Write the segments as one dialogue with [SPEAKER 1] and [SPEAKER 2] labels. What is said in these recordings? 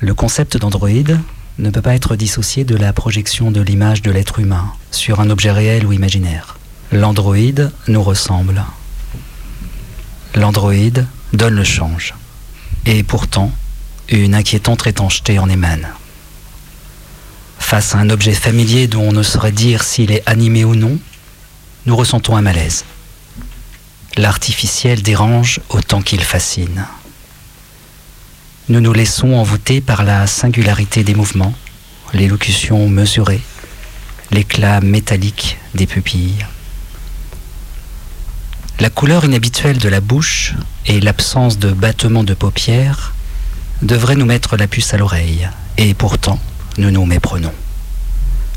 [SPEAKER 1] Le concept d'androïde ne peut pas être dissocié de la projection de l'image de l'être humain sur un objet réel ou imaginaire. L'androïde nous ressemble. L'androïde donne le change. Et pourtant, une inquiétante étancheté en émane. Face à un objet familier dont on ne saurait dire s'il est animé ou non, nous ressentons un malaise. L'artificiel dérange autant qu'il fascine. Nous nous laissons envoûter par la singularité des mouvements, l'élocution mesurée, l'éclat métallique des pupilles. La couleur inhabituelle de la bouche et l'absence de battement de paupières devraient nous mettre la puce à l'oreille, et pourtant nous nous méprenons.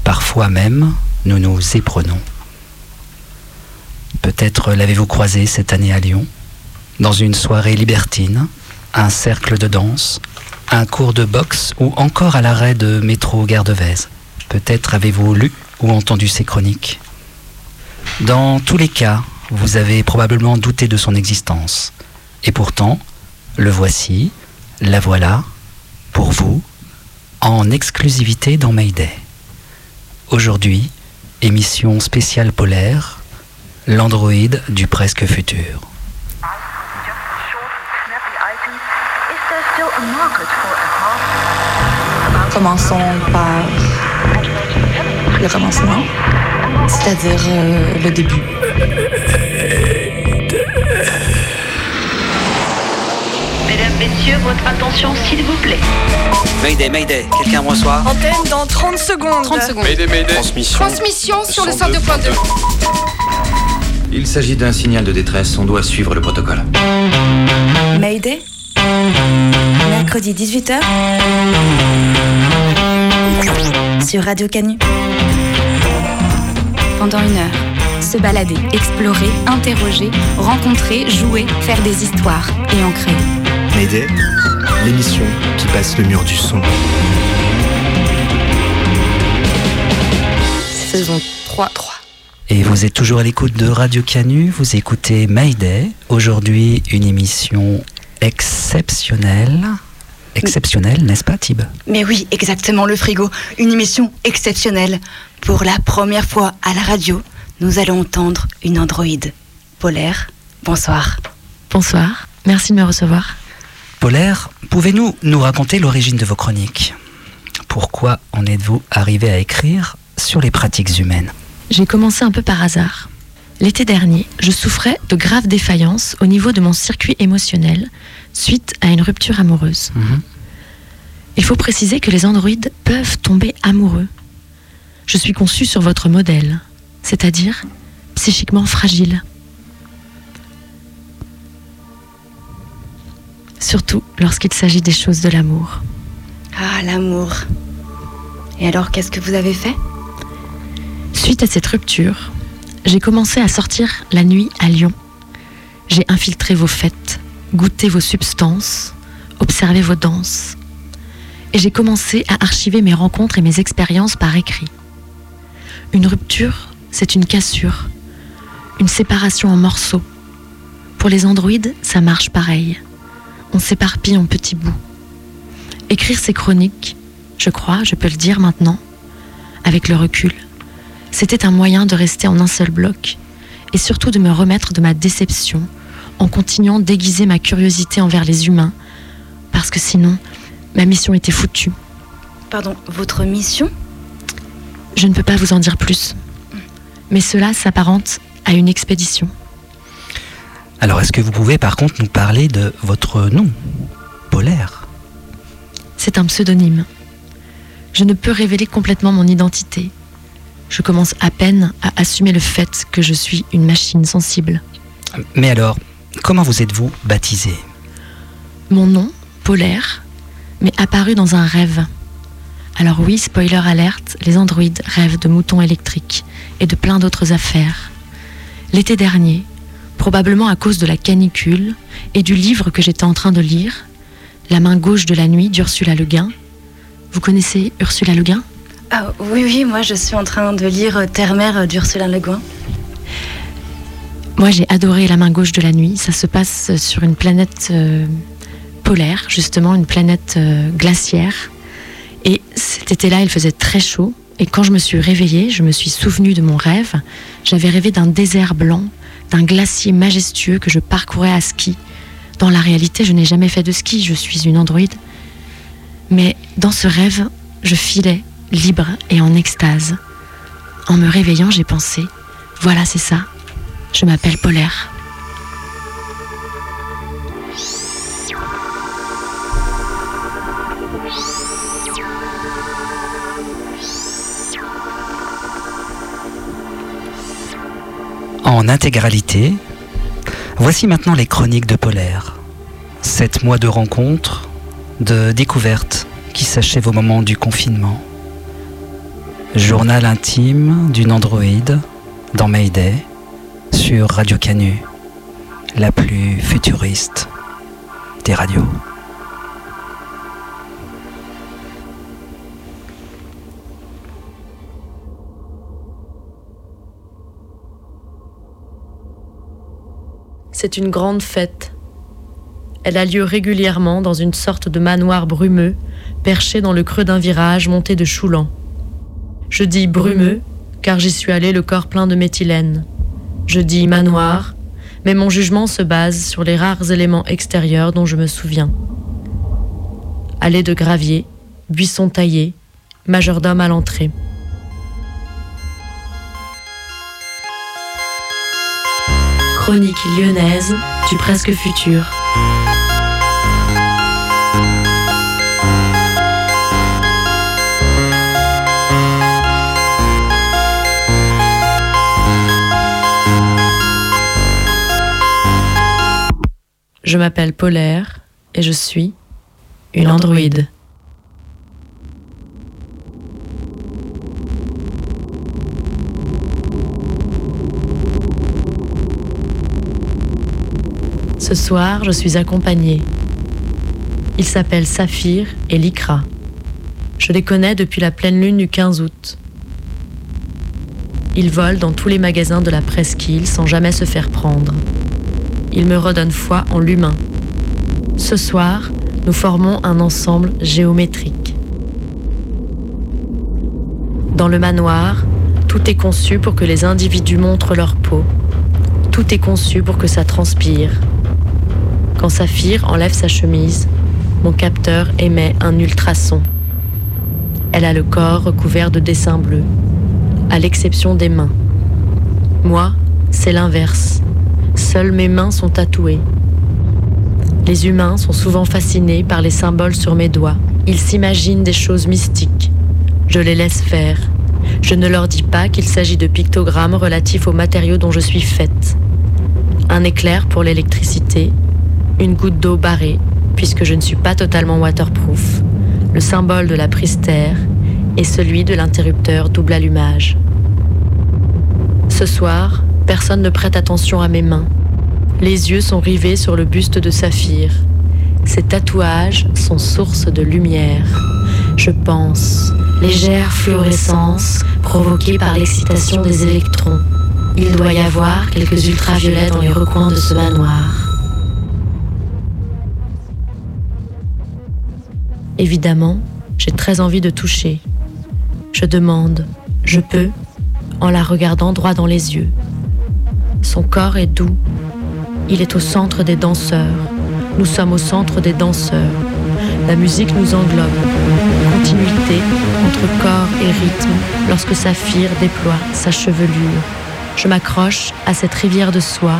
[SPEAKER 1] Parfois même, nous nous éprenons. Peut-être l'avez-vous croisé cette année à Lyon, dans une soirée libertine, un cercle de danse, un cours de boxe ou encore à l'arrêt de métro Gare. Peut-être avez-vous lu ou entendu ses chroniques. Dans tous les cas, vous avez probablement douté de son existence. Et pourtant, le voici, la voilà, pour vous, en exclusivité dans Mayday. Aujourd'hui, émission spéciale polaire, l'androïde du presque futur.
[SPEAKER 2] Commençons par le commencement, c'est-à-dire euh, le début.
[SPEAKER 3] Mesdames, Messieurs, votre attention s'il vous plaît.
[SPEAKER 1] Mayday, Mayday, quelqu'un me reçoit
[SPEAKER 4] Antenne dans 30 secondes.
[SPEAKER 5] 30 secondes.
[SPEAKER 6] Mayday, Mayday.
[SPEAKER 5] Transmission. Transmission sur le
[SPEAKER 6] 102.2.
[SPEAKER 5] 102.2.
[SPEAKER 7] Il s'agit d'un signal de détresse, on doit suivre le protocole.
[SPEAKER 2] Mayday? Mercredi 18h sur Radio Canu.
[SPEAKER 8] pendant une heure. Se balader, explorer, interroger, rencontrer, jouer, faire des histoires et en créer.
[SPEAKER 9] Mayday, l'émission qui passe le mur du son.
[SPEAKER 4] Saison 3. 3.
[SPEAKER 1] Et vous êtes toujours à l'écoute de Radio Canu, vous écoutez Mayday. Aujourd'hui, une émission exceptionnelle. Exceptionnelle, n'est-ce pas, Tib
[SPEAKER 10] Mais oui, exactement, le frigo. Une émission exceptionnelle. Pour la première fois à la radio, nous allons entendre une androïde polaire. Bonsoir.
[SPEAKER 8] Bonsoir, merci de me recevoir.
[SPEAKER 1] Polaire, pouvez-nous nous raconter l'origine de vos chroniques? Pourquoi en êtes-vous arrivé à écrire sur les pratiques humaines?
[SPEAKER 8] J'ai commencé un peu par hasard. L'été dernier, je souffrais de graves défaillances au niveau de mon circuit émotionnel suite à une rupture amoureuse.
[SPEAKER 1] Mhm.
[SPEAKER 8] Il faut préciser que les androïdes peuvent tomber amoureux. Je suis conçue sur votre modèle, c'est-à-dire psychiquement fragile. Surtout lorsqu'il s'agit des choses de l'amour.
[SPEAKER 10] Ah, l'amour. Et alors, qu'est-ce que vous avez fait?
[SPEAKER 8] Suite à cette rupture, j'ai commencé à sortir la nuit à Lyon. J'ai infiltré vos fêtes, goûté vos substances, observé vos danses. Et j'ai commencé à archiver mes rencontres et mes expériences par écrit. Une rupture, c'est une cassure, une séparation en morceaux. Pour les androïdes, ça marche pareil. On s'éparpille en petits bouts. Écrire ces chroniques, je crois, je peux le dire maintenant, avec le recul, c'était un moyen de rester en un seul bloc et surtout de me remettre de ma déception en continuant d'aiguiser ma curiosité envers les humains parce que sinon ma mission était foutue.
[SPEAKER 10] Pardon, votre mission?
[SPEAKER 8] Je ne peux pas vous en dire plus. Mais cela s'apparente à une expédition.
[SPEAKER 1] Alors, est-ce que vous pouvez par contre nous parler de votre nom Polaire?
[SPEAKER 8] C'est un pseudonyme. Je ne peux révéler complètement mon identité. Je commence à peine à assumer le fait que je suis une machine sensible.
[SPEAKER 1] Mais alors, comment vous êtes-vous baptisé
[SPEAKER 8] Mon nom, Polaire, m'est apparu dans un rêve. Alors oui, spoiler alerte, les androïdes rêvent de moutons électriques et de plein d'autres affaires. L'été dernier, probablement à cause de la canicule et du livre que j'étais en train de lire, La main gauche de la nuit d'Ursula Le Guin. Vous connaissez Ursula Le Guin?
[SPEAKER 10] Ah oui, oui, moi je suis en train de lire Terre-Mère d'Ursula Le Guin.
[SPEAKER 8] Moi, j'ai adoré La main gauche de la nuit. Ça se passe sur une planète euh, polaire, justement une planète euh, glaciaire. Et cet été-là, il faisait très chaud. Et quand je me suis réveillée, je me suis souvenue de mon rêve. J'avais rêvé d'un désert blanc, d'un glacier majestueux que je parcourais à ski. Dans la réalité, je n'ai jamais fait de ski, je suis une androïde. Mais dans ce rêve, je filais libre et en extase. En me réveillant, j'ai pensé, voilà, c'est ça, je m'appelle Polaire.
[SPEAKER 1] En intégralité, voici maintenant les chroniques de Polaire. Sept mois de rencontres, de découvertes qui s'achèvent au moment du confinement. Journal intime d'une androïde dans Mayday sur Radio Canu, la plus futuriste des radios.
[SPEAKER 8] C'est une grande fête. Elle a lieu régulièrement dans une sorte de manoir brumeux, perché dans le creux d'un virage monté de choulans. Je dis brumeux, car j'y suis allé le corps plein de méthylène. Je dis manoir, mais mon jugement se base sur les rares éléments extérieurs dont je me souviens. Allée de gravier, buisson taillé, majordome à l'entrée. Chronique lyonnaise du presque futur. Je m'appelle Polaire et je suis une androïde. Ce soir, je suis accompagnée. Ils s'appellent Saphir et Likra. Je les connais depuis la pleine lune du 15 août. Ils volent dans tous les magasins de la presqu'île sans jamais se faire prendre. Ils me redonnent foi en l'humain. Ce soir, nous formons un ensemble géométrique. Dans le manoir, tout est conçu pour que les individus montrent leur peau. Tout est conçu pour que ça transpire. Quand Saphir enlève sa chemise, mon capteur émet un ultrason. Elle a le corps recouvert de dessins bleus, à l'exception des mains. Moi, c'est l'inverse. Seules mes mains sont tatouées. Les humains sont souvent fascinés par les symboles sur mes doigts. Ils s'imaginent des choses mystiques. Je les laisse faire. Je ne leur dis pas qu'il s'agit de pictogrammes relatifs aux matériaux dont je suis faite. Un éclair pour l'électricité, une goutte d'eau barrée, puisque je ne suis pas totalement waterproof, le symbole de la pristère et celui de l'interrupteur double allumage. Ce soir, personne ne prête attention à mes mains. Les yeux sont rivés sur le buste de Saphir. Ses tatouages sont source de lumière. Je pense, légère fluorescence provoquée par l'excitation des électrons. Il doit y avoir quelques ultraviolets dans les recoins de ce manoir. Évidemment, j'ai très envie de toucher. Je demande, je peux, en la regardant droit dans les yeux. Son corps est doux. Il est au centre des danseurs. Nous sommes au centre des danseurs. La musique nous englobe. Continuité entre corps et rythme lorsque Saphir déploie sa chevelure. Je m'accroche à cette rivière de soie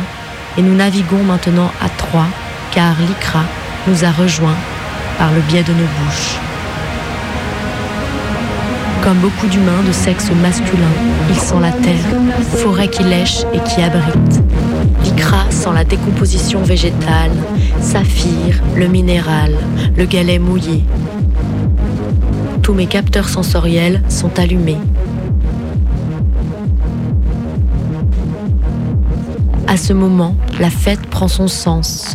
[SPEAKER 8] et nous naviguons maintenant à trois car l'Ikra nous a rejoints par le biais de nos bouches. Comme beaucoup d'humains de sexe masculin, ils sent la terre, forêt qui lèche et qui abrite. L'icra sent la décomposition végétale, saphir, le minéral, le galet mouillé. Tous mes capteurs sensoriels sont allumés. À ce moment, la fête prend son sens.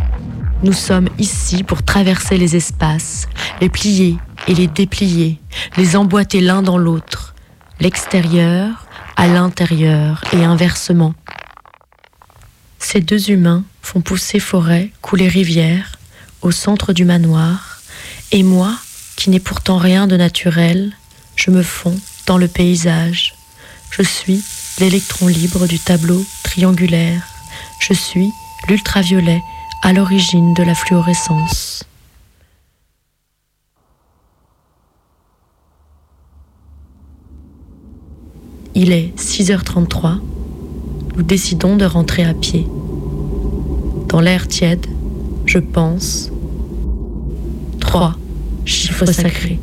[SPEAKER 8] Nous sommes ici pour traverser les espaces, les plier et les déplier, les emboîter l'un dans l'autre, l'extérieur à l'intérieur et inversement. Ces deux humains font pousser forêt, couler rivière, au centre du manoir, et moi, qui n'ai pourtant rien de naturel, je me fonds dans le paysage. Je suis l'électron libre du tableau triangulaire. Je suis l'ultraviolet à l'origine de la fluorescence. Il est 6h33. Nous décidons de rentrer à pied. Dans l'air tiède, je pense. Trois, chiffres sacrés.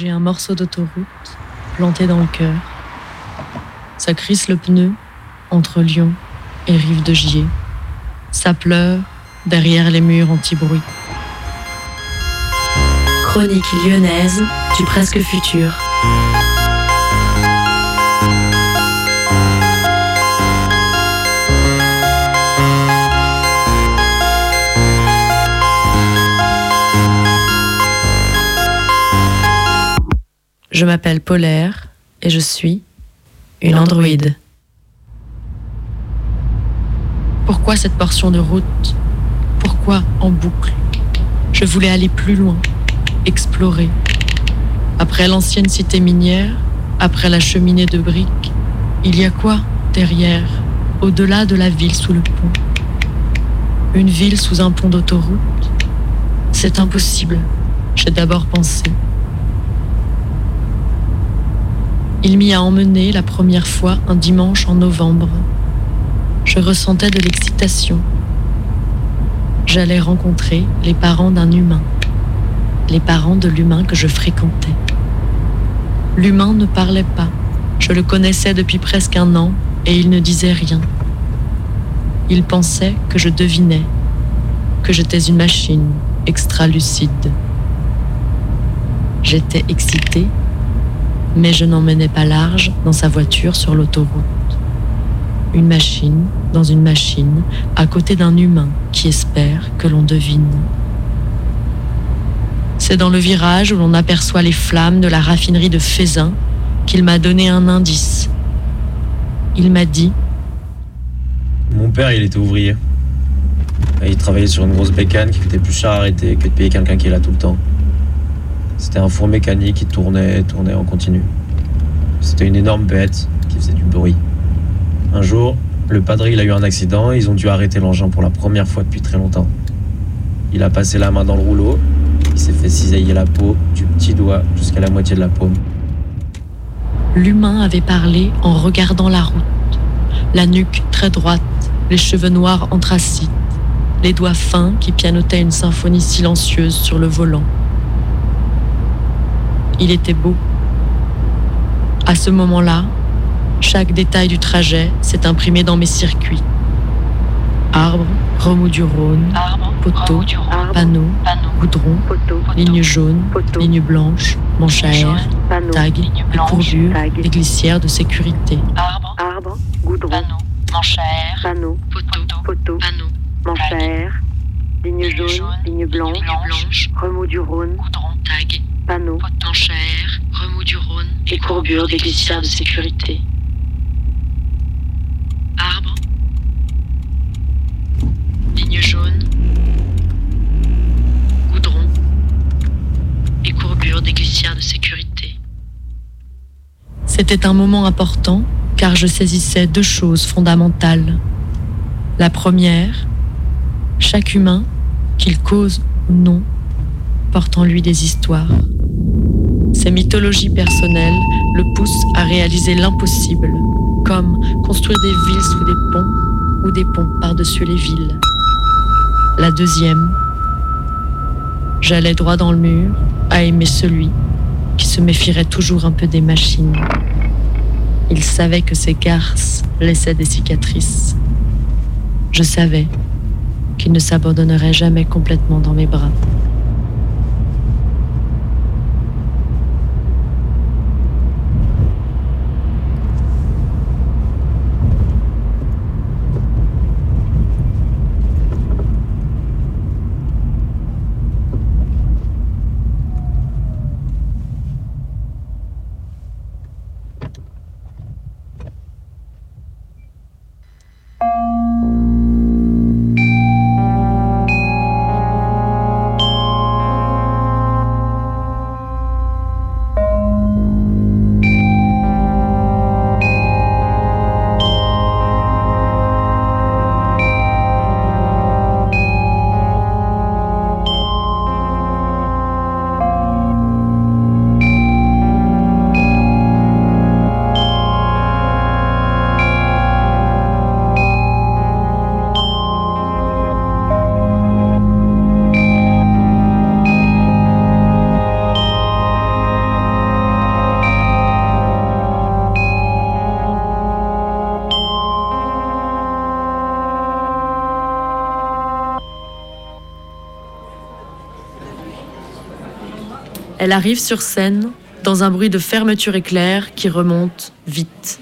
[SPEAKER 8] J'ai un morceau d'autoroute planté dans le cœur. Ça crisse le pneu entre Lyon et Rive de Gier. Ça pleure derrière les murs anti-bruit. Chronique lyonnaise du presque futur. Je m'appelle Polaire et je suis une androïde. Pourquoi cette portion de route? Pourquoi en boucle? Je voulais aller plus loin, explorer. Après l'ancienne cité minière, après la cheminée de briques, il y a quoi derrière, au-delà de la ville sous le pont? Une ville sous un pont d'autoroute? C'est impossible, j'ai d'abord pensé. Il m'y a emmené la première fois un dimanche en novembre. Je ressentais de l'excitation. J'allais rencontrer les parents d'un humain, les parents de l'humain que je fréquentais. L'humain ne parlait pas. Je le connaissais depuis presque un an et il ne disait rien. Il pensait que je devinais, que j'étais une machine extra-lucide. J'étais excitée mais je n'emmenais pas large dans sa voiture sur l'autoroute. Une machine dans une machine, à côté d'un humain qui espère que l'on devine. C'est dans le virage où l'on aperçoit les flammes de la raffinerie de Fézin qu'il m'a donné un indice. Il m'a dit
[SPEAKER 6] Mon père, il était ouvrier. il travaillait sur une grosse bécane qui coûtait plus cher à arrêter que de payer quelqu'un qui est là tout le temps. C'était un four mécanique qui tournait, tournait en continu. C'était une énorme bête qui faisait du bruit. Un jour, le padre il a eu un accident ils ont dû arrêter l'engin pour la première fois depuis très longtemps. Il a passé la main dans le rouleau, il s'est fait cisailler la peau du petit doigt jusqu'à la moitié de la paume.
[SPEAKER 8] L'humain avait parlé en regardant la route, la nuque très droite, les cheveux noirs anthracites, les doigts fins qui pianotaient une symphonie silencieuse sur le volant. Il était beau. À ce moment-là, chaque détail du trajet s'est imprimé dans mes circuits. Arbres, remous du Rhône, poteaux, panneaux, goudron, lignes jaunes, lignes blanches, manches à air, tags, et courbures, et glissières de sécurité.
[SPEAKER 3] Arbre, goudron, manche à air, panneaux, poteaux, panneaux, manche à air, lignes jaunes, lignes blanches, remous du Rhône, goudron, panneaux, manche remous du Rhône
[SPEAKER 8] et courbures des glissières de sécurité.
[SPEAKER 3] Arbre, ligne jaune, goudron et courbures des glissières de sécurité.
[SPEAKER 8] C'était un moment important car je saisissais deux choses fondamentales. La première, chaque humain, qu'il cause ou non, porte en lui des histoires. Ses mythologies personnelles le poussent à réaliser l'impossible, comme construire des villes sous des ponts ou des ponts par-dessus les villes. La deuxième, j'allais droit dans le mur à aimer celui qui se méfierait toujours un peu des machines. Il savait que ses garces laissaient des cicatrices. Je savais qu'il ne s'abandonnerait jamais complètement dans mes bras. Elle arrive sur scène dans un bruit de fermeture éclair qui remonte vite.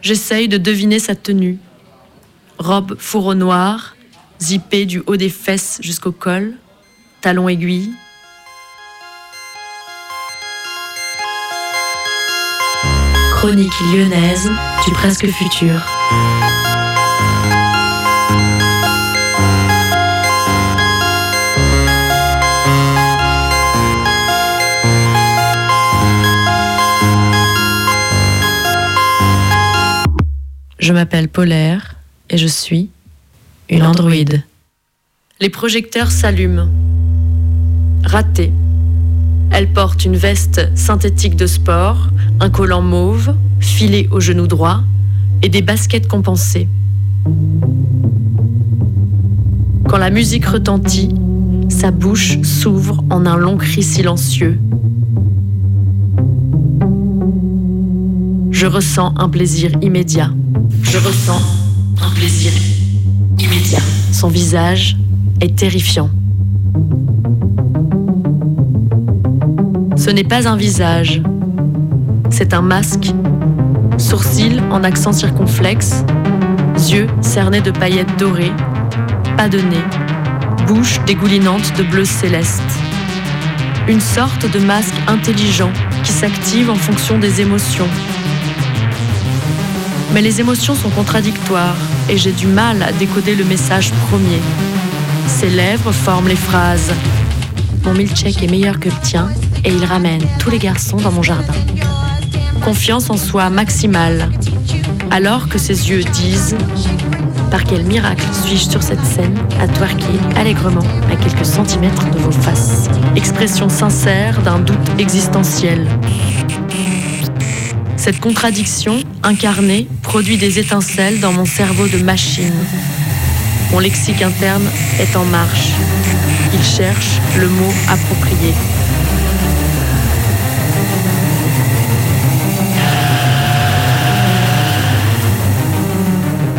[SPEAKER 8] J'essaye de deviner sa tenue. Robe fourreau noir, zippée du haut des fesses jusqu'au col, talons aiguilles. Chronique lyonnaise du presque futur. Je m'appelle Polaire et je suis une androïde. Les projecteurs s'allument. Raté. Elle porte une veste synthétique de sport, un collant mauve, filé au genou droit et des baskets compensées. Quand la musique retentit, sa bouche s'ouvre en un long cri silencieux. Je ressens un plaisir immédiat. Je ressens un plaisir immédiat. Son visage est terrifiant. Ce n'est pas un visage, c'est un masque. Sourcils en accent circonflexe, yeux cernés de paillettes dorées, pas de nez, bouche dégoulinante de bleu céleste. Une sorte de masque intelligent qui s'active en fonction des émotions, mais les émotions sont contradictoires et j'ai du mal à décoder le message premier. Ses lèvres forment les phrases. Mon milkshake est meilleur que le tien et il ramène tous les garçons dans mon jardin. Confiance en soi maximale. Alors que ses yeux disent Par quel miracle suis-je sur cette scène à twerker allègrement à quelques centimètres de vos faces? Expression sincère d'un doute existentiel. Cette contradiction, incarnée, produit des étincelles dans mon cerveau de machine. Mon lexique interne est en marche. Il cherche le mot approprié.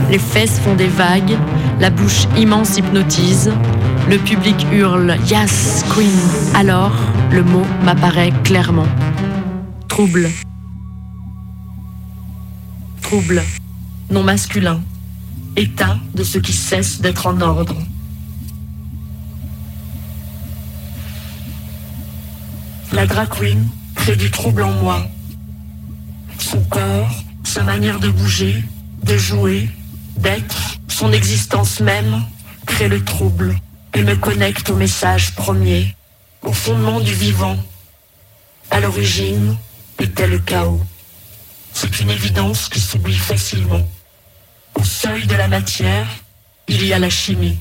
[SPEAKER 8] Les fesses font des vagues, la bouche immense hypnotise, le public hurle Yes, Queen. Alors, le mot m'apparaît clairement. Trouble, trouble, non masculin, état de ce qui cesse d'être en ordre. La drag crée du trouble en moi. Son corps, sa manière de bouger, de jouer, d'être, son existence même crée le trouble et me connecte au message premier, au fondement du vivant. À l'origine était le chaos. C'est une évidence qui s'oublie facilement. Au
[SPEAKER 11] seuil de la matière, il y a la chimie,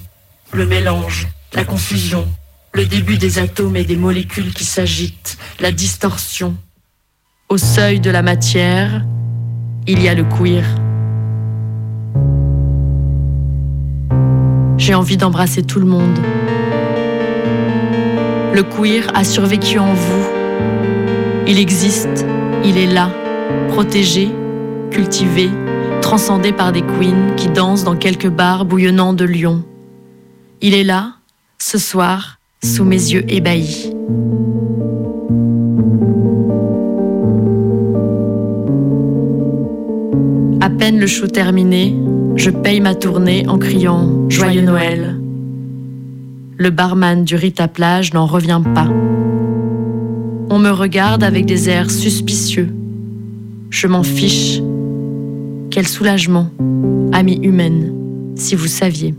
[SPEAKER 11] le mélange, la confusion, le début des atomes et des molécules qui s'agitent, la distorsion.
[SPEAKER 12] Au seuil de la matière, il y a le queer. J'ai envie d'embrasser tout le monde. Le queer a survécu en vous. Il existe, il est là, protégé, cultivé, transcendé par des queens qui dansent dans quelques bars bouillonnants de Lyon. Il est là, ce soir, sous mes yeux ébahis. À peine le show terminé, je paye ma tournée en criant Joyeux Noël. Le barman du Rita Plage n'en revient pas. On me regarde avec des airs suspicieux. Je m'en fiche. Quel soulagement, amie humaine, si vous saviez.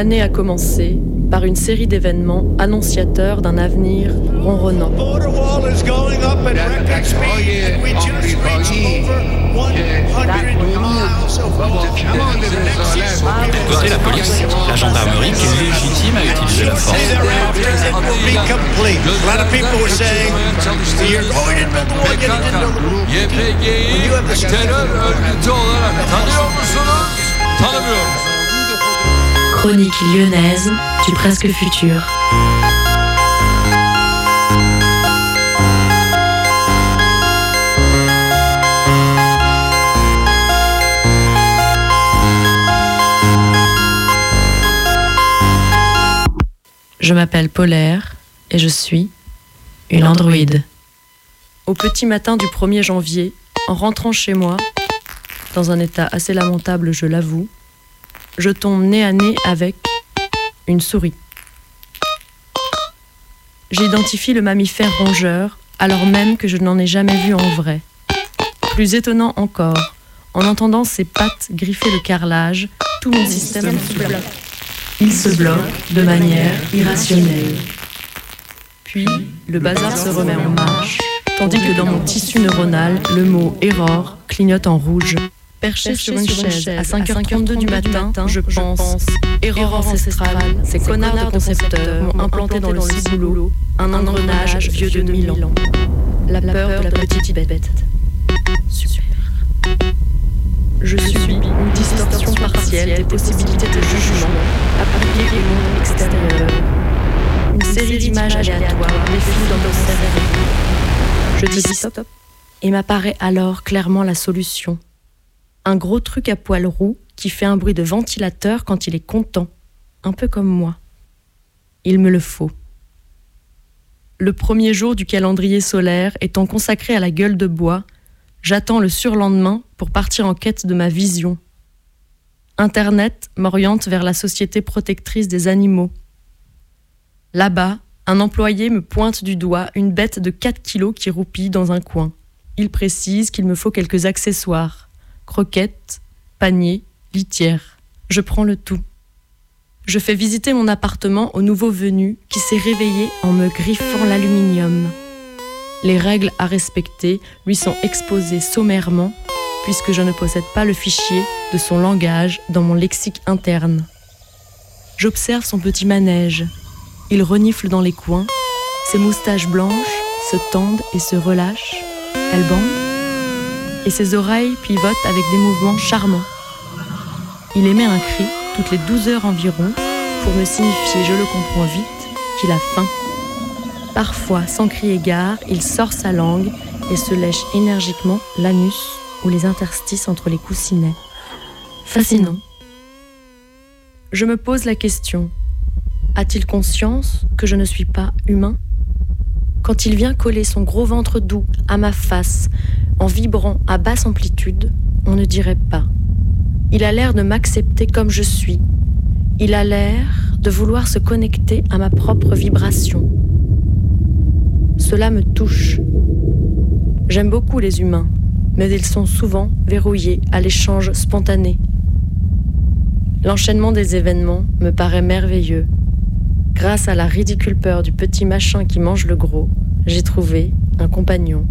[SPEAKER 8] L'année a commencé par une série d'événements annonciateurs d'un avenir ronronnant.
[SPEAKER 7] Côté la police, la gendarmerie qui est légitime à utiliser la force.
[SPEAKER 12] Chronique lyonnaise du presque futur. Je m'appelle Polaire et je suis une androïde.
[SPEAKER 8] Au petit matin du 1er janvier, en rentrant chez moi, dans un état assez lamentable, je l'avoue, je tombe nez à nez avec une souris. J'identifie le mammifère rongeur alors même que je n'en ai jamais vu en vrai. Plus étonnant encore, en entendant ses pattes griffer le carrelage, tout mon système se bloque. Il se bloque de manière irrationnelle. Puis, le bazar se remet en marche, tandis que dans mon tissu neuronal, le mot error clignote en rouge. Perché sur une chaise à 5h32 du matin, je pense, erreur ancestrale, ces connards de concepteurs m'ont implanté dans le ciboulot un engrenage vieux de mille ans. La peur de la petite bête. Super. Je suis une distorsion partielle des possibilités de jugement appliquées au monde extérieur. Une série d'images aléatoires défilent dans mon cerveau. Je dis stop et m'apparaît alors clairement la solution. Un gros truc à poils roux qui fait un bruit de ventilateur quand il est content, un peu comme moi. Il me le faut. Le premier jour du calendrier solaire étant consacré à la gueule de bois, j'attends le surlendemain pour partir en quête de ma vision. Internet m'oriente vers la société protectrice des animaux. Là-bas, un employé me pointe du doigt une bête de 4 kilos qui roupille dans un coin. Il précise qu'il me faut quelques accessoires croquettes, paniers, litière. Je prends le tout. Je fais visiter mon appartement au nouveau venu qui s'est réveillé en me griffant l'aluminium. Les règles à respecter lui sont exposées sommairement puisque je ne possède pas le fichier de son langage dans mon lexique interne. J'observe son petit manège. Il renifle dans les coins, Ses moustaches blanches se tendent et se relâchent. Elle bande. Et ses oreilles pivotent avec des mouvements charmants. Il émet un cri toutes les douze heures environ pour me signifier, je le comprends vite, qu'il a faim. Parfois, sans crier gare, il sort sa langue et se lèche énergiquement l'anus ou les interstices entre les coussinets. Fascinant. Je me pose la question, a-t-il conscience que je ne suis pas humain? Quand il vient coller son gros ventre doux à ma face en vibrant à basse amplitude, on ne dirait pas. Il a l'air de m'accepter comme je suis. Il a l'air de vouloir se connecter à ma propre vibration. Cela me touche. J'aime beaucoup les humains, mais ils sont souvent verrouillés à l'échange spontané. L'enchaînement des événements me paraît merveilleux. Grâce à la ridicule peur du petit machin qui mange le gros, j'ai trouvé un compagnon.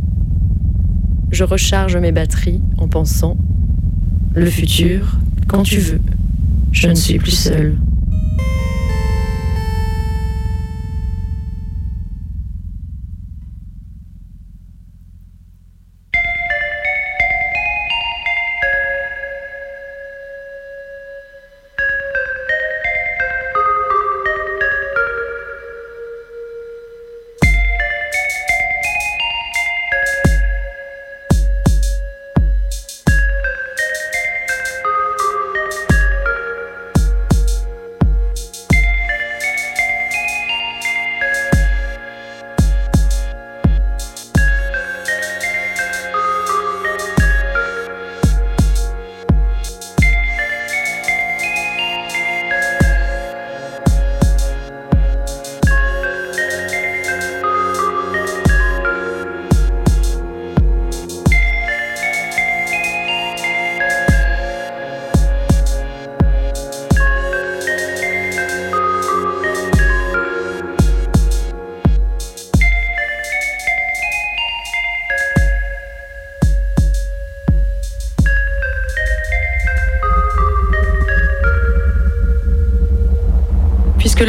[SPEAKER 8] Je recharge mes batteries en pensant Le futur, quand tu veux, je ne suis plus seule.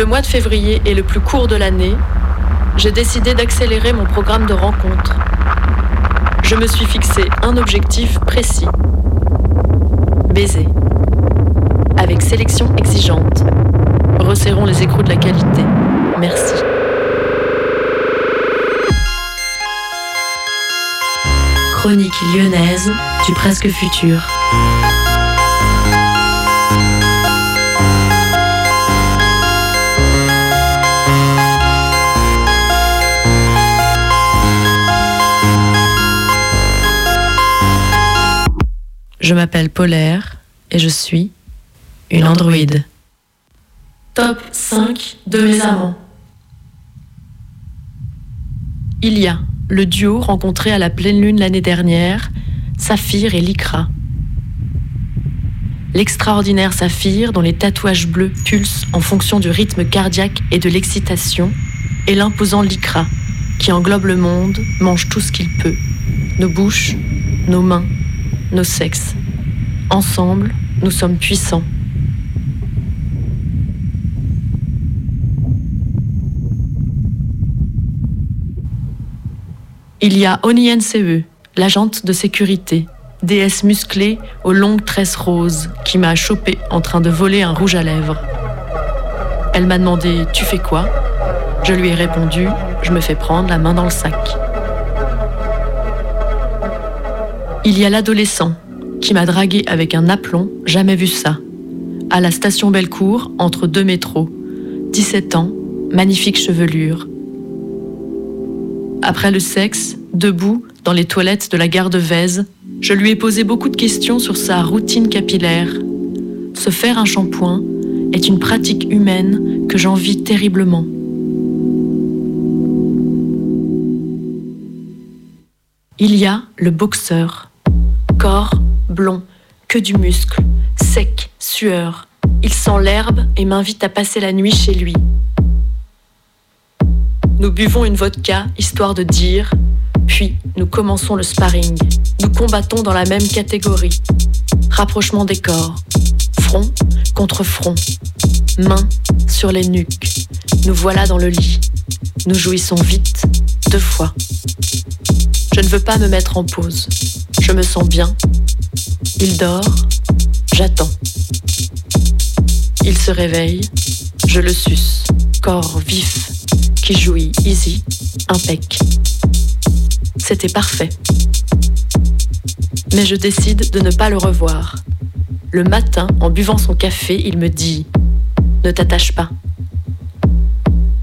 [SPEAKER 8] Le mois de février est le plus court de l'année, j'ai décidé d'accélérer mon programme de rencontres. Je me suis fixé un objectif précis. Baiser. Avec sélection exigeante. Resserrons les écrous de la qualité. Merci. Chronique lyonnaise du presque futur. Je m'appelle Polaire et je suis une androïde. Top 5 de mes amants. Il y a le duo rencontré à la pleine lune l'année dernière, Saphir et Lycra. L'extraordinaire Saphir, dont les tatouages bleus pulsent en fonction du rythme cardiaque et de l'excitation, et l'imposant Lycra, qui englobe le monde, mange tout ce qu'il peut, nos bouches, nos mains, nos sexes. Ensemble, nous sommes puissants. Il y a Oni NCE, l'agente de sécurité, déesse musclée aux longues tresses roses, qui m'a chopé en train de voler un rouge à lèvres. Elle m'a demandé Tu fais quoi? Je lui ai répondu Je me fais prendre la main dans le sac. Il y a l'adolescent qui m'a dragué avec un aplomb, jamais vu ça. À la station Bellecour, entre deux métros. 17 ans, magnifique chevelure. Après le sexe, debout, dans les toilettes de la gare de Vèze, je lui ai posé beaucoup de questions sur sa routine capillaire. Se faire un shampoing est une pratique humaine que j'envie terriblement. Il y a le boxeur blond, que du muscle, sec, sueur. Il sent l'herbe et m'invite à passer la nuit chez lui. Nous buvons une vodka, histoire de dire, puis nous commençons le sparring. Nous combattons dans la même catégorie. Rapprochement des corps. Front contre front. Mains sur les nuques. Nous voilà dans le lit. Nous jouissons vite, deux fois. Je ne veux pas me mettre en pause. Je me sens bien. Il dort. J'attends. Il se réveille. Je le suce. Corps vif, qui jouit easy, impec. C'était parfait. Mais je décide de ne pas le revoir. Le matin, en buvant son café, il me dit ⁇ Ne t'attache pas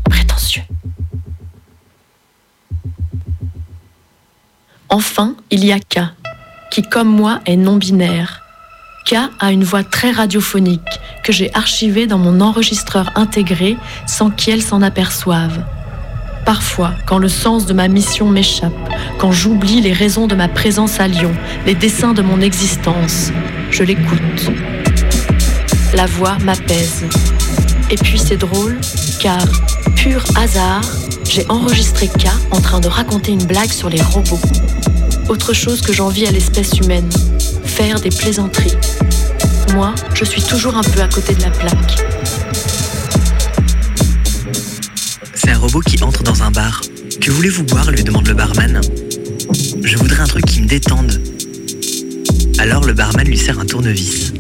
[SPEAKER 8] ⁇ Prétentieux. Enfin, il y a K, qui comme moi est non-binaire. K a une voix très radiophonique que j'ai archivée dans mon enregistreur intégré sans qu'elle s'en aperçoive. Parfois, quand le sens de ma mission m'échappe, quand j'oublie les raisons de ma présence à Lyon, les dessins de mon existence, je l'écoute. La voix m'apaise. Et puis c'est drôle, car, pur hasard, j'ai enregistré K en train de raconter une blague sur les robots. Autre chose que j'envie à l'espèce humaine, faire des plaisanteries. Moi, je suis toujours un peu à côté de la plaque.
[SPEAKER 13] C'est un robot qui entre dans un bar. Que voulez-vous boire lui demande le barman. Je voudrais un truc qui me détende. Alors le barman lui sert un tournevis.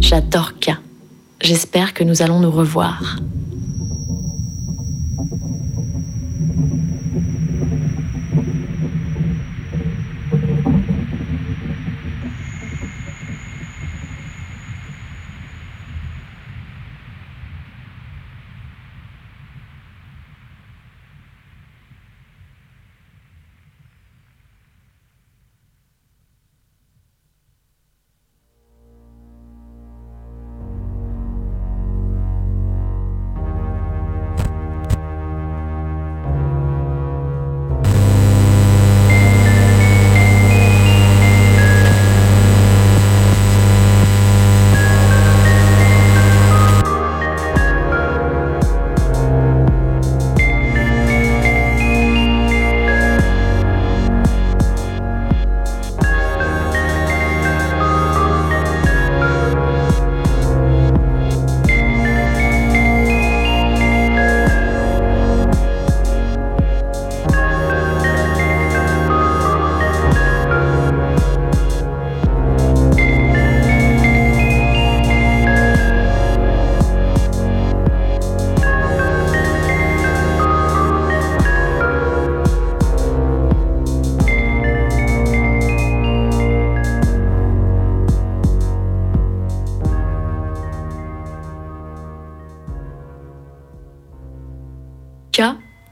[SPEAKER 8] J'adore K. J'espère que nous allons nous revoir.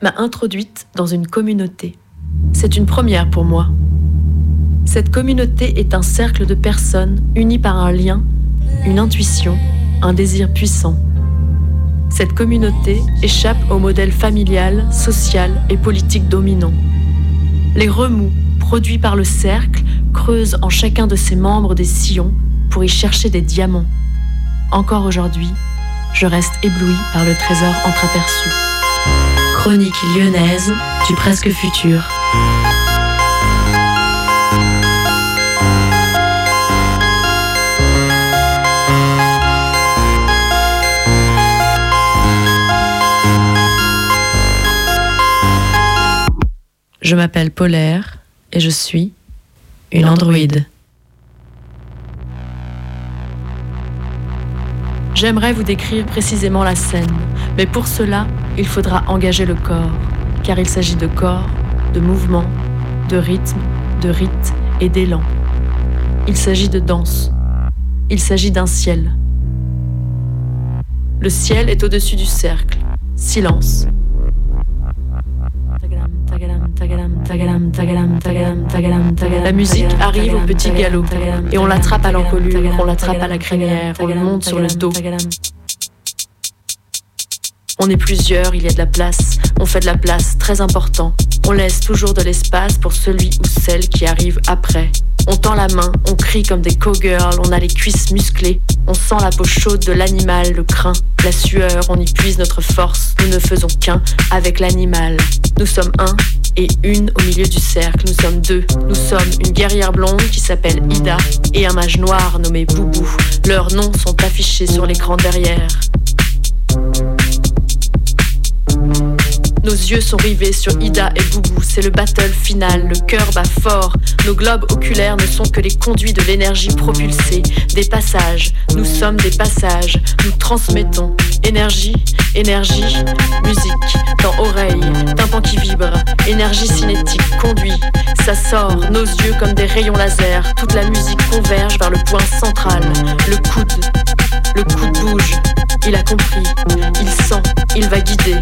[SPEAKER 8] M'a introduite dans une communauté. C'est une première pour moi. Cette communauté est un cercle de personnes unies par un lien, une intuition, un désir puissant. Cette communauté échappe au modèle familial, social et politique dominant. Les remous produits par le cercle creusent en chacun de ses membres des sillons pour y chercher des diamants. Encore aujourd'hui, je reste ébloui par le trésor entreaperçu. Chronique lyonnaise du presque futur. Je m'appelle Polaire et je suis une androïde. J'aimerais vous décrire précisément la scène, mais pour cela, il faudra engager le corps, car il s'agit de corps, de mouvement, de rythme, de rite et d'élan. Il s'agit de danse. Il s'agit d'un ciel. Le ciel est au-dessus du cercle. Silence. La musique arrive au petit galop et on l'attrape à l'encolure, on l'attrape à la crinière, on le monte sur le dos. On est plusieurs, il y a de la place, on fait de la place, très important. On laisse toujours de l'espace pour celui ou celle qui arrive après. On tend la main, on crie comme des cowgirls, on a les cuisses musclées, on sent la peau chaude de l'animal, le crin, la sueur, on y puise notre force, nous ne faisons qu'un avec l'animal. Nous sommes un et une au milieu du cercle, nous sommes deux. Nous sommes une guerrière blonde qui s'appelle Ida et un mage noir nommé Boubou. Leurs noms sont affichés sur l'écran derrière. Nos yeux sont rivés sur Ida et Boubou. C'est le battle final, le cœur bat fort. Nos globes oculaires ne sont que les conduits de l'énergie propulsée. Des passages, nous sommes des passages. Nous transmettons énergie, énergie, musique dans oreilles, tympan qui vibre, énergie cinétique conduit. Ça sort, nos yeux comme des rayons laser. Toute la musique converge vers le point central. Le coude, le coude bouge. Il a compris, il sent, il va guider.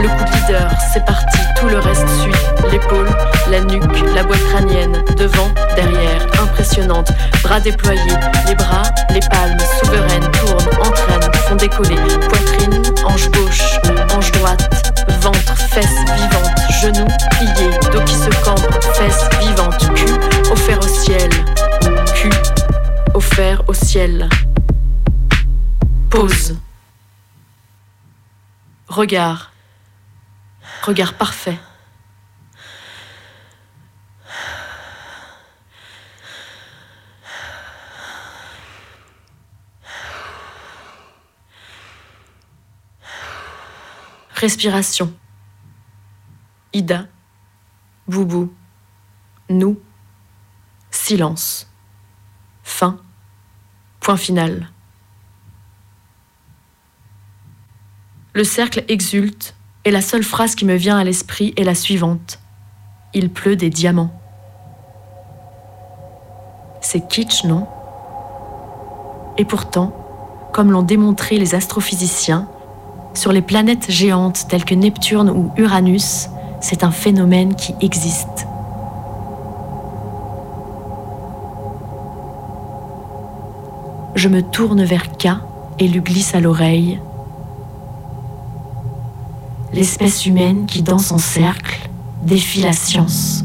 [SPEAKER 8] Le coup de leader, c'est parti, tout le reste suit. L'épaule, la nuque, la boîte crânienne, devant, derrière, impressionnante. Bras déployés, les bras, les palmes, souveraines, tournent, entraînent, font décoller. Poitrine, hanche gauche, hanche droite, ventre, fesses vivantes, genoux pliés, dos qui se cambre, fesses vivantes, cul offert au ciel. Cul offert au ciel. Pause. Regard. Regard parfait. Respiration. Ida. Boubou. Nous. Silence. Fin. Point final. Le cercle exulte, et la seule phrase qui me vient à l'esprit est la suivante. Il pleut des diamants. C'est kitsch, non? Et pourtant, comme l'ont démontré les astrophysiciens, sur les planètes géantes telles que Neptune ou Uranus, c'est un phénomène qui existe. Je me tourne vers K et lui glisse à l'oreille l'espèce humaine qui, dans son cercle, défie la science.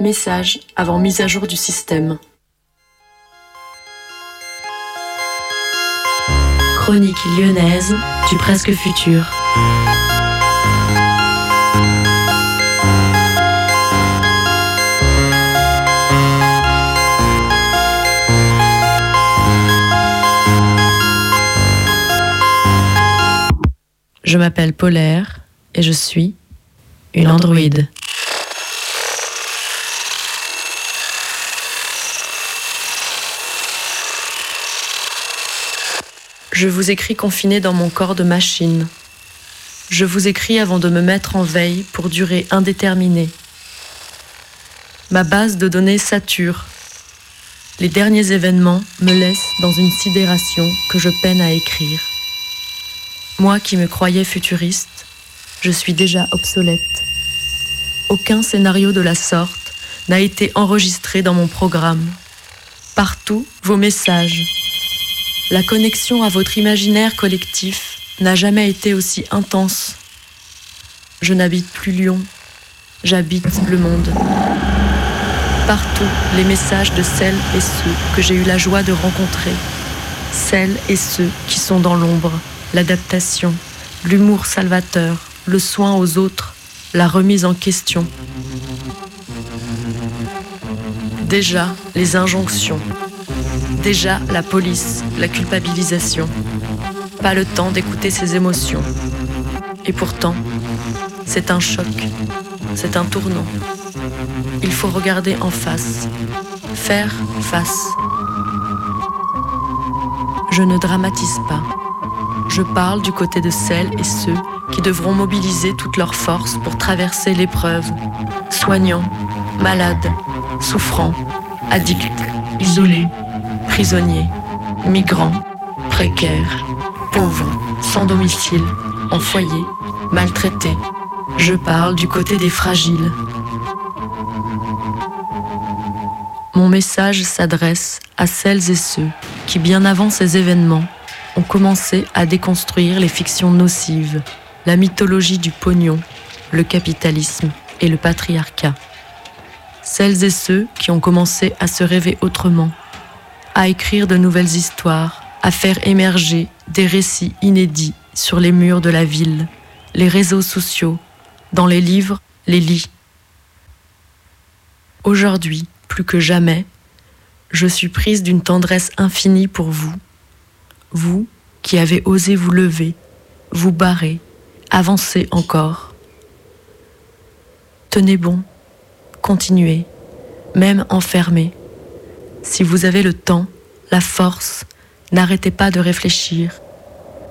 [SPEAKER 8] Message avant mise à jour du système. Chronique lyonnaise du presque futur. Je m'appelle Polaire et je suis une androïde. Je vous écris confiné dans mon corps de machine. Je vous écris avant de me mettre en veille pour durée indéterminée. Ma base de données sature. Les derniers événements me laissent dans une sidération que je peine à écrire. Moi qui me croyais futuriste, je suis déjà obsolète. Aucun scénario de la sorte n'a été enregistré dans mon programme. Partout, vos messages, la connexion à votre imaginaire collectif n'a jamais été aussi intense. Je n'habite plus Lyon, j'habite le monde. Partout, les messages de celles et ceux que j'ai eu la joie de rencontrer, celles et ceux qui sont dans l'ombre, l'adaptation, l'humour salvateur, le soin aux autres, la remise en question. Déjà, les injonctions, Déjà, la police, la culpabilisation. pas le temps d'écouter ses émotions. Et pourtant, c'est un choc, c'est un tournant. Il faut regarder en face, faire face. Je ne dramatise pas. Je parle du côté de celles et ceux qui devront mobiliser toutes leurs forces pour traverser l'épreuve. Soignants, malades, souffrants, addicts, isolés, prisonniers, migrants, précaires, pauvres, sans domicile, en foyer, maltraités. Je parle du côté des fragiles. Mon message s'adresse à celles et ceux qui, bien avant ces événements, ont commencé à déconstruire les fictions nocives, la mythologie du pognon, le capitalisme et le patriarcat. Celles et ceux qui ont commencé à se rêver autrement, à écrire de nouvelles histoires, à faire émerger des récits inédits sur les murs de la ville, les réseaux sociaux, dans les livres, les lits. Aujourd'hui, plus que jamais, je suis prise d'une tendresse infinie pour vous, vous qui avez osé vous lever, vous barrer, avancer encore. Tenez bon, continuez, même enfermé. Si vous avez le temps, la force, n'arrêtez pas de réfléchir.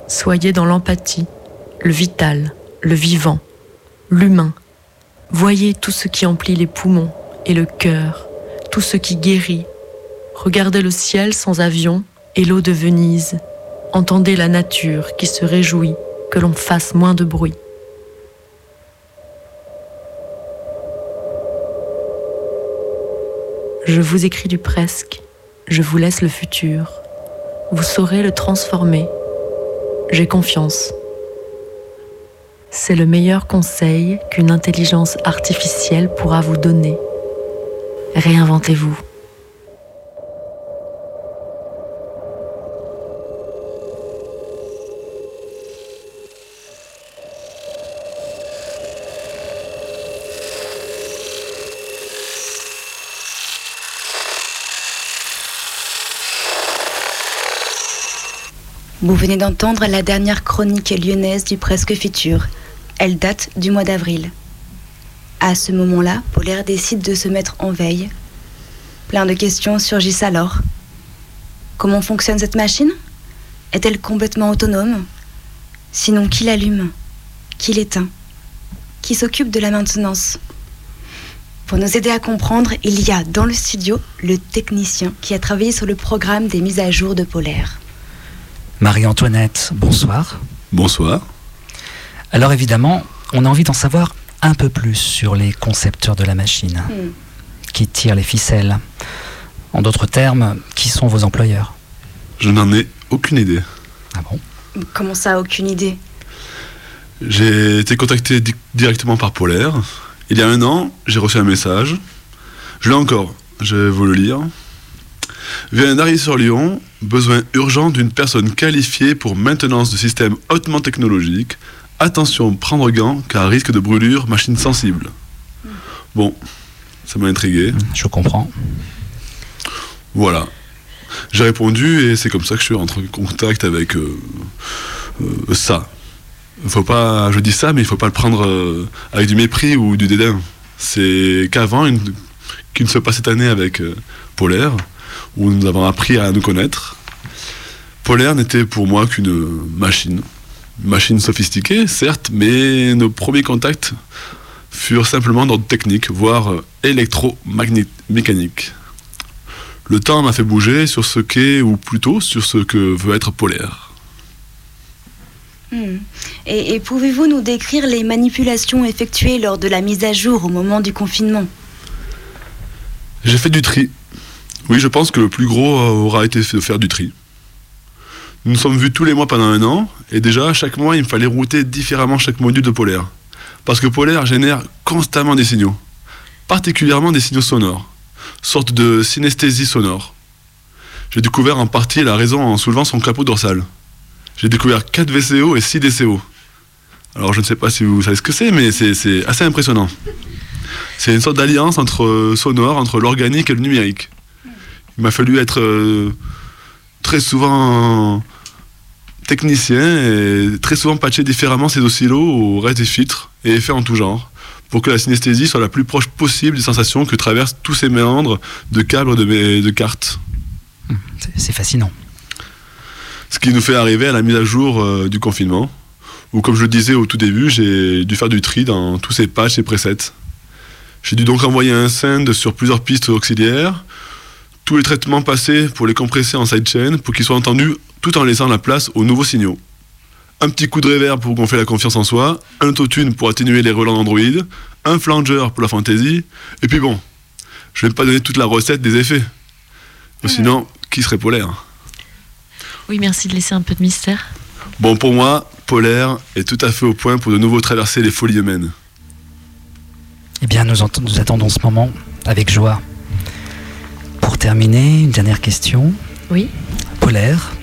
[SPEAKER 8] Soyez dans l'empathie, le vital, le vivant, l'humain. Voyez tout ce qui emplit les poumons et le cœur, tout ce qui guérit. Regardez le ciel sans avion et l'eau de Venise. Entendez la nature qui se réjouit que l'on fasse moins de bruit. Je vous écris du presque, je vous laisse le futur. Vous saurez le transformer. J'ai confiance. C'est le meilleur conseil qu'une intelligence artificielle pourra vous donner. Réinventez-vous.
[SPEAKER 10] Vous venez d'entendre la dernière chronique lyonnaise du Presque Futur. Elle date du mois d'avril. À ce moment-là, Polaire décide de se mettre en veille. Plein de questions surgissent alors. Comment fonctionne cette machine? Est-elle complètement autonome? Sinon, qui l'allume? Qui l'éteint? Qui s'occupe de la maintenance? Pour nous aider à comprendre, il y a dans le studio le technicien qui a travaillé sur le programme des mises à jour de Polaire.
[SPEAKER 1] Marie-Antoinette, bonsoir.
[SPEAKER 14] Bonsoir.
[SPEAKER 1] Alors évidemment, on a envie d'en savoir un peu plus sur les concepteurs de la machine,
[SPEAKER 10] Hmm.
[SPEAKER 1] qui tirent les ficelles. En d'autres termes, qui sont vos employeurs?
[SPEAKER 14] Je n'en ai aucune idée.
[SPEAKER 1] Ah bon?
[SPEAKER 10] Comment ça, aucune idée?
[SPEAKER 14] J'ai été contacté di- directement par Polaire. Il y a un an, j'ai reçu un message. Je l'ai encore. Je vais vous le lire. Vient d'arriver sur Lyon, besoin urgent d'une personne qualifiée pour maintenance de systèmes hautement technologiques. Attention, prendre gants car risque de brûlure, machine sensible. Bon, ça m'a intrigué.
[SPEAKER 1] Je comprends.
[SPEAKER 14] Voilà. J'ai répondu et c'est comme ça que je suis rentré en contact avec euh, euh, ça. Faut pas, je dis ça, mais il faut pas le prendre euh, avec du mépris ou du dédain. C'est qu'avant, qu'il ne se passe cette année avec Polaire, où nous avons appris à nous connaître. Polaire n'était pour moi qu'une machine. Une machine sophistiquée, certes, mais nos premiers contacts furent simplement d'ordre technique, voire électromécanique. Le temps m'a fait bouger sur ce qu'est, ou plutôt sur ce que veut être Polaire.
[SPEAKER 10] Hmm. Et, et pouvez-vous nous décrire les manipulations effectuées lors de la mise à jour au moment du confinement?
[SPEAKER 14] J'ai fait du tri. Oui, je pense que le plus gros euh, aura été de faire du tri. Nous nous sommes vus tous les mois pendant un an, et déjà, chaque mois, il me fallait router différemment chaque module de Polaire. Parce que Polaire génère constamment des signaux, particulièrement des signaux sonores, sorte de synesthésie sonore. J'ai découvert en partie la raison en soulevant son capot dorsal. J'ai découvert 4 VCO et 6 DCO. Alors je ne sais pas si vous savez ce que c'est, mais c'est assez impressionnant. C'est une sorte d'alliance entre euh, sonore, entre l'organique et le numérique. Il m'a fallu être euh, très souvent technicien et très souvent patcher différemment ces oscillos au reste des filtres et effets en tout genre pour que la synesthésie soit la plus proche possible des sensations que traversent tous ces méandres de câbles de, de cartes.
[SPEAKER 1] C'est fascinant.
[SPEAKER 14] Ce qui nous fait arriver à la mise à jour euh, du confinement, où comme je le disais au tout début, j'ai dû faire du tri dans tous ces pages et presets. J'ai dû donc envoyer un send sur plusieurs pistes auxiliaires, tous les traitements passés pour les compresser en sidechain pour qu'ils soient entendus tout en laissant la place aux nouveaux signaux. Un petit coup de reverb pour gonfler la confiance en soi, un autotune pour atténuer les relents d'Android, un flanger pour la fantaisie, et puis bon, je vais pas donner toute la recette des effets. Sinon, qui serait polaire?
[SPEAKER 8] Oui, merci de laisser un peu de mystère.
[SPEAKER 14] Bon, pour moi, polaire est tout à fait au point pour de nouveau traverser les folies humaines.
[SPEAKER 1] Eh bien, nous, nous attendons ce moment avec joie. Terminer, une dernière question.
[SPEAKER 8] Oui.
[SPEAKER 1] Polaire,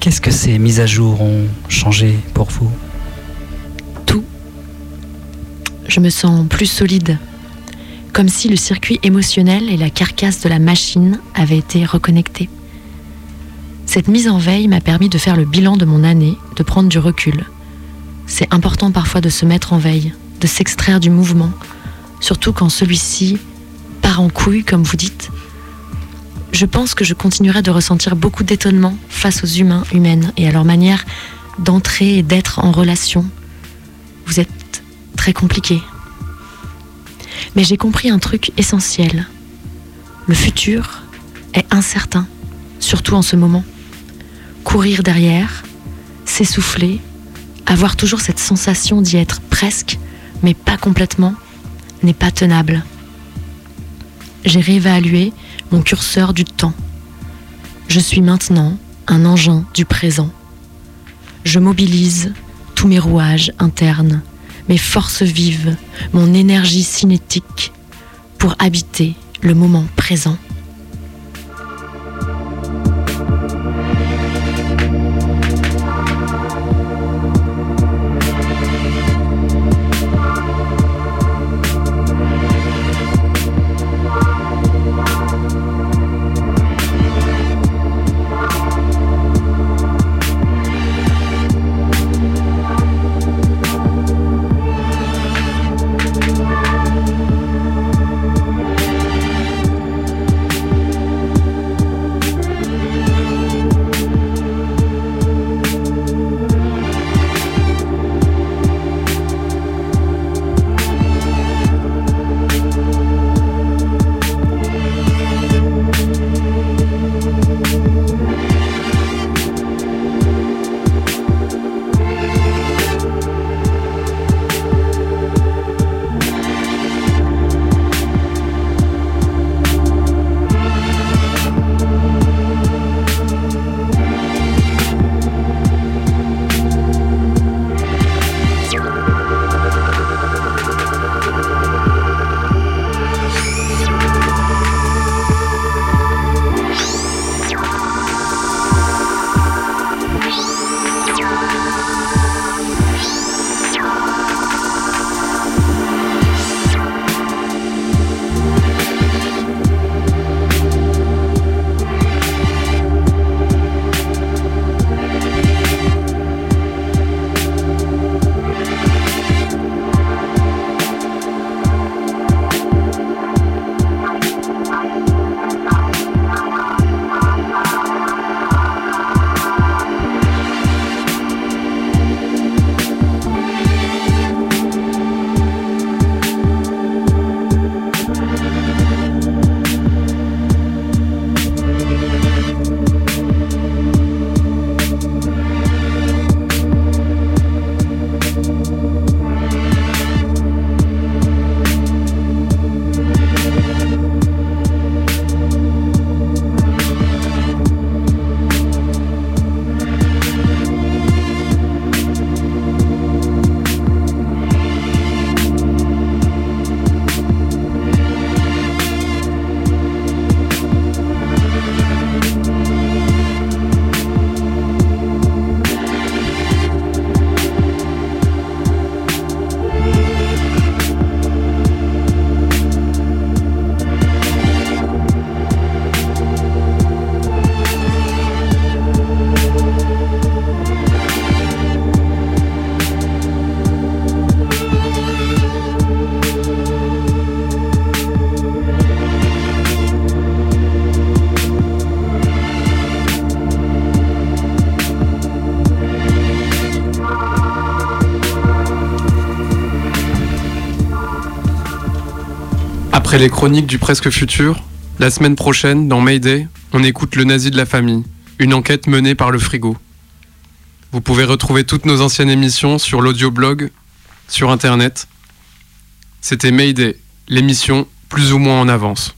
[SPEAKER 1] qu'est-ce que ces mises à jour ont changé pour vous?
[SPEAKER 8] Tout. Je me sens plus solide, comme si le circuit émotionnel et la carcasse de la machine avaient été reconnectés. Cette mise en veille m'a permis de faire le bilan de mon année, de prendre du recul. C'est important parfois de se mettre en veille, de s'extraire du mouvement, surtout quand celui-ci part en couille, comme vous dites. Je pense que je continuerai de ressentir beaucoup d'étonnement face aux humains, humaines et à leur manière d'entrer et d'être en relation. Vous êtes très compliqué. Mais j'ai compris un truc essentiel. Le futur est incertain, surtout en ce moment. Courir derrière, s'essouffler, avoir toujours cette sensation d'y être presque, mais pas complètement, n'est pas tenable. J'ai réévalué mon curseur du temps. Je suis maintenant un engin du présent. Je mobilise tous mes rouages internes, mes forces vives, mon énergie cinétique pour habiter le moment présent.
[SPEAKER 15] Après les chroniques du presque futur, la semaine prochaine, dans Mayday, on écoute Le nazi de la famille, une enquête menée par le frigo. Vous pouvez retrouver toutes nos anciennes émissions sur l'audioblog, sur internet. C'était Mayday, l'émission plus ou moins en avance.